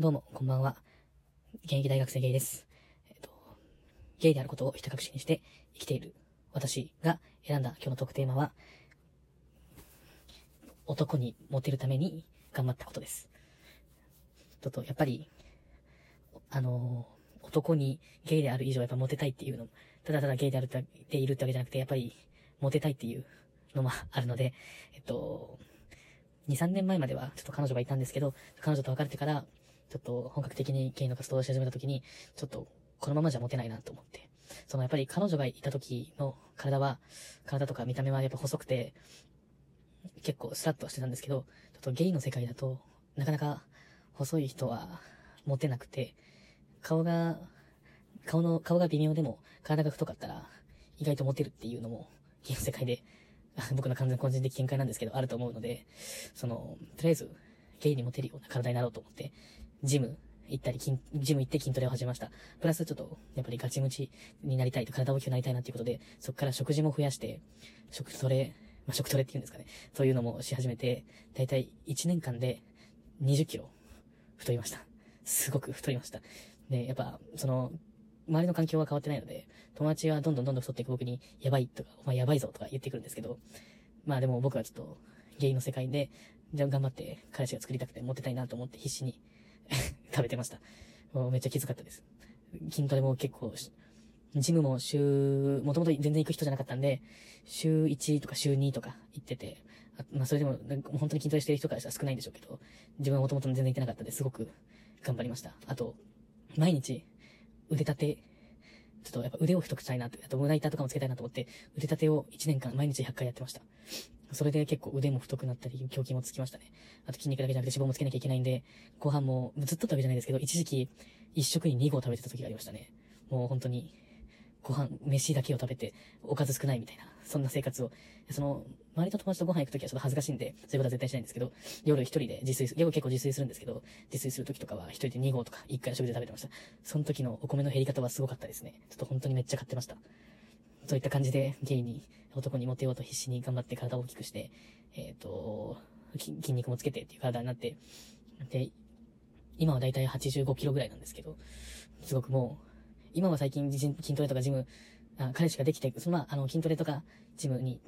どうも、こんばんは。現役大学生ゲイです。えっと、ゲイであることをひた隠しにして生きている私が選んだ今日のトークテーマは、男にモテるために頑張ったことです。ちょっと、やっぱり、あの男にゲイである以上やっぱモテたいっていうの、ただただゲイであるってでいるってわけじゃなくて、やっぱりモテたいっていうのもあるので、えっと、2、3年前まではちょっと彼女がいたんですけど、彼女と別れてから、ちょっと本格的にゲイの活動をし始めた時に、ちょっとこのままじゃモテないなと思って。そのやっぱり彼女がいた時の体は、体とか見た目はやっぱ細くて、結構スラッとしてたんですけど、ちょっとゲイの世界だと、なかなか細い人はモテなくて、顔が、顔の、顔が微妙でも体が太かったら意外とモテるっていうのも、ゲイの世界で、僕の完全個人的見解なんですけど、あると思うので、その、とりあえず、ゲイにモテるような体になろうと思って、ジム行ったり、ジム行って筋トレを始めました。プラスちょっと、やっぱりガチムチになりたいと、体大きくなりたいなっていうことで、そこから食事も増やして、食トレ、まあ、食トレっていうんですかね。そういうのもし始めて、だいたい1年間で20キロ太りました。すごく太りました。で、やっぱ、その、周りの環境は変わってないので、友達はどんどんどんどん太っていく僕に、やばいとか、お前やばいぞとか言ってくるんですけど、まあでも僕はちょっと、ゲイの世界で、じゃあ頑張って彼氏が作りたくてモテたいなと思って必死に食べてました。もうめっちゃきつかったです。筋トレも結構、ジムも週、もともと全然行く人じゃなかったんで、週1とか週2とか行ってて、あまあそれでも、なんか本当に筋トレしてる人からしたら少ないんでしょうけど、自分はもともと全然行ってなかったんで、すごく頑張りました。あと、毎日、腕立て、ちょっとやっぱ腕を太くしたいなって、あと胸板とかもつけたいなと思って、腕立てを1年間毎日100回やってました。それで結構腕も太くなったり、胸筋もつきましたね。あと筋肉だけじゃなくて脂肪もつけなきゃいけないんで、ご飯もずっとってわけじゃないですけど、一時期一食に2合食べてた時がありましたね。もう本当に、ご飯、飯だけを食べて、おかず少ないみたいな、そんな生活を、その、周りと友達とご飯行くときはちょっと恥ずかしいんで、そういうことは絶対しないんですけど、夜一人で自炊す、夜結構自炊するんですけど、自炊するときとかは一人で2合とか1回食事で食べてました。その時のお米の減り方はすごかったですね。ちょっと本当にめっちゃ買ってました。そういった感じで、ゲイに、男にモテようと必死に頑張って体を大きくして、えっ、と、筋肉もつけてっていう体になって、で、今はだいたい85キロぐらいなんですけど、すごくもう、今は最近筋トレとかジム、あ彼氏ができて、そのまあ、あの、筋トレとかジムに、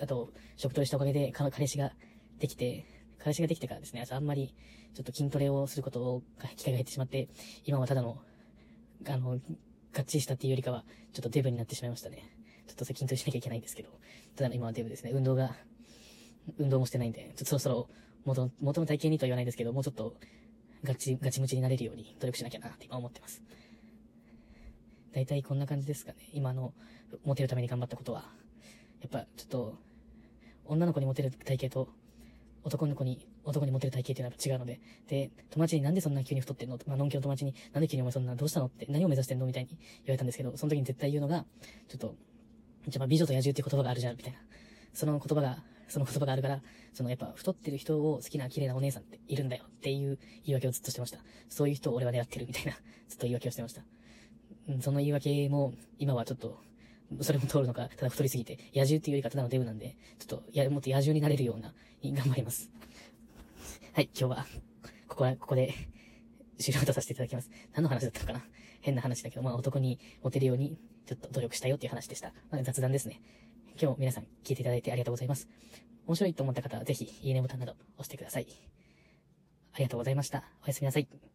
あと、食トレしたおかげで、彼氏ができて、彼氏ができてからですね、あんまり、ちょっと筋トレをすることを、機会が減ってしまって、今はただの、あの、がっちりしたっていうよりかは、ちょっとデブになってしまいましたね。ちょっと筋トレしなきゃいけないんですけど、ただ今はデブですね。運動が、運動もしてないんで、ちょっとそろそろ、元、元の体型にとは言わないですけど、もうちょっと、ガチ、ガチムチになれるように努力しなきゃなって今思ってます。大体こんな感じですかね。今の、モテるために頑張ったことは。やっぱ、ちょっと、女の子にモテる体型と、男の子に、男にモテる体型っていうのは違うので、で、友達になんでそんな急に太ってんの？まあ、のんきの友達に、なんで急にお前そんなどうしたの？って、何を目指してんの？みたいに言われたんですけど、その時に絶対言うのが、ちょっと、じゃあ美女と野獣っていう言葉があるじゃん、みたいな。その言葉が、その言葉があるから、そのやっぱ太ってる人を好きな綺麗なお姉さんっているんだよっていう言い訳をずっとしてました。そういう人を俺は狙ってるみたいな、ずっと言い訳をしてました。うんその言い訳も、今はちょっと、それも通るのか、ただ太りすぎて、野獣っていうよりかただのデブなんで、ちょっと、や、もっと野獣になれるような、頑張ります。はい、今日は、ここは、ここで、終了とさせていただきます。何の話だったのかな？変な話だけど、まあ男にモテるように、ちょっと努力したよっていう話でした。まあ、雑談ですね。今日も皆さん聞いていただいてありがとうございます。面白いと思った方はぜひ、いいねボタンなど押してください。ありがとうございました。おやすみなさい。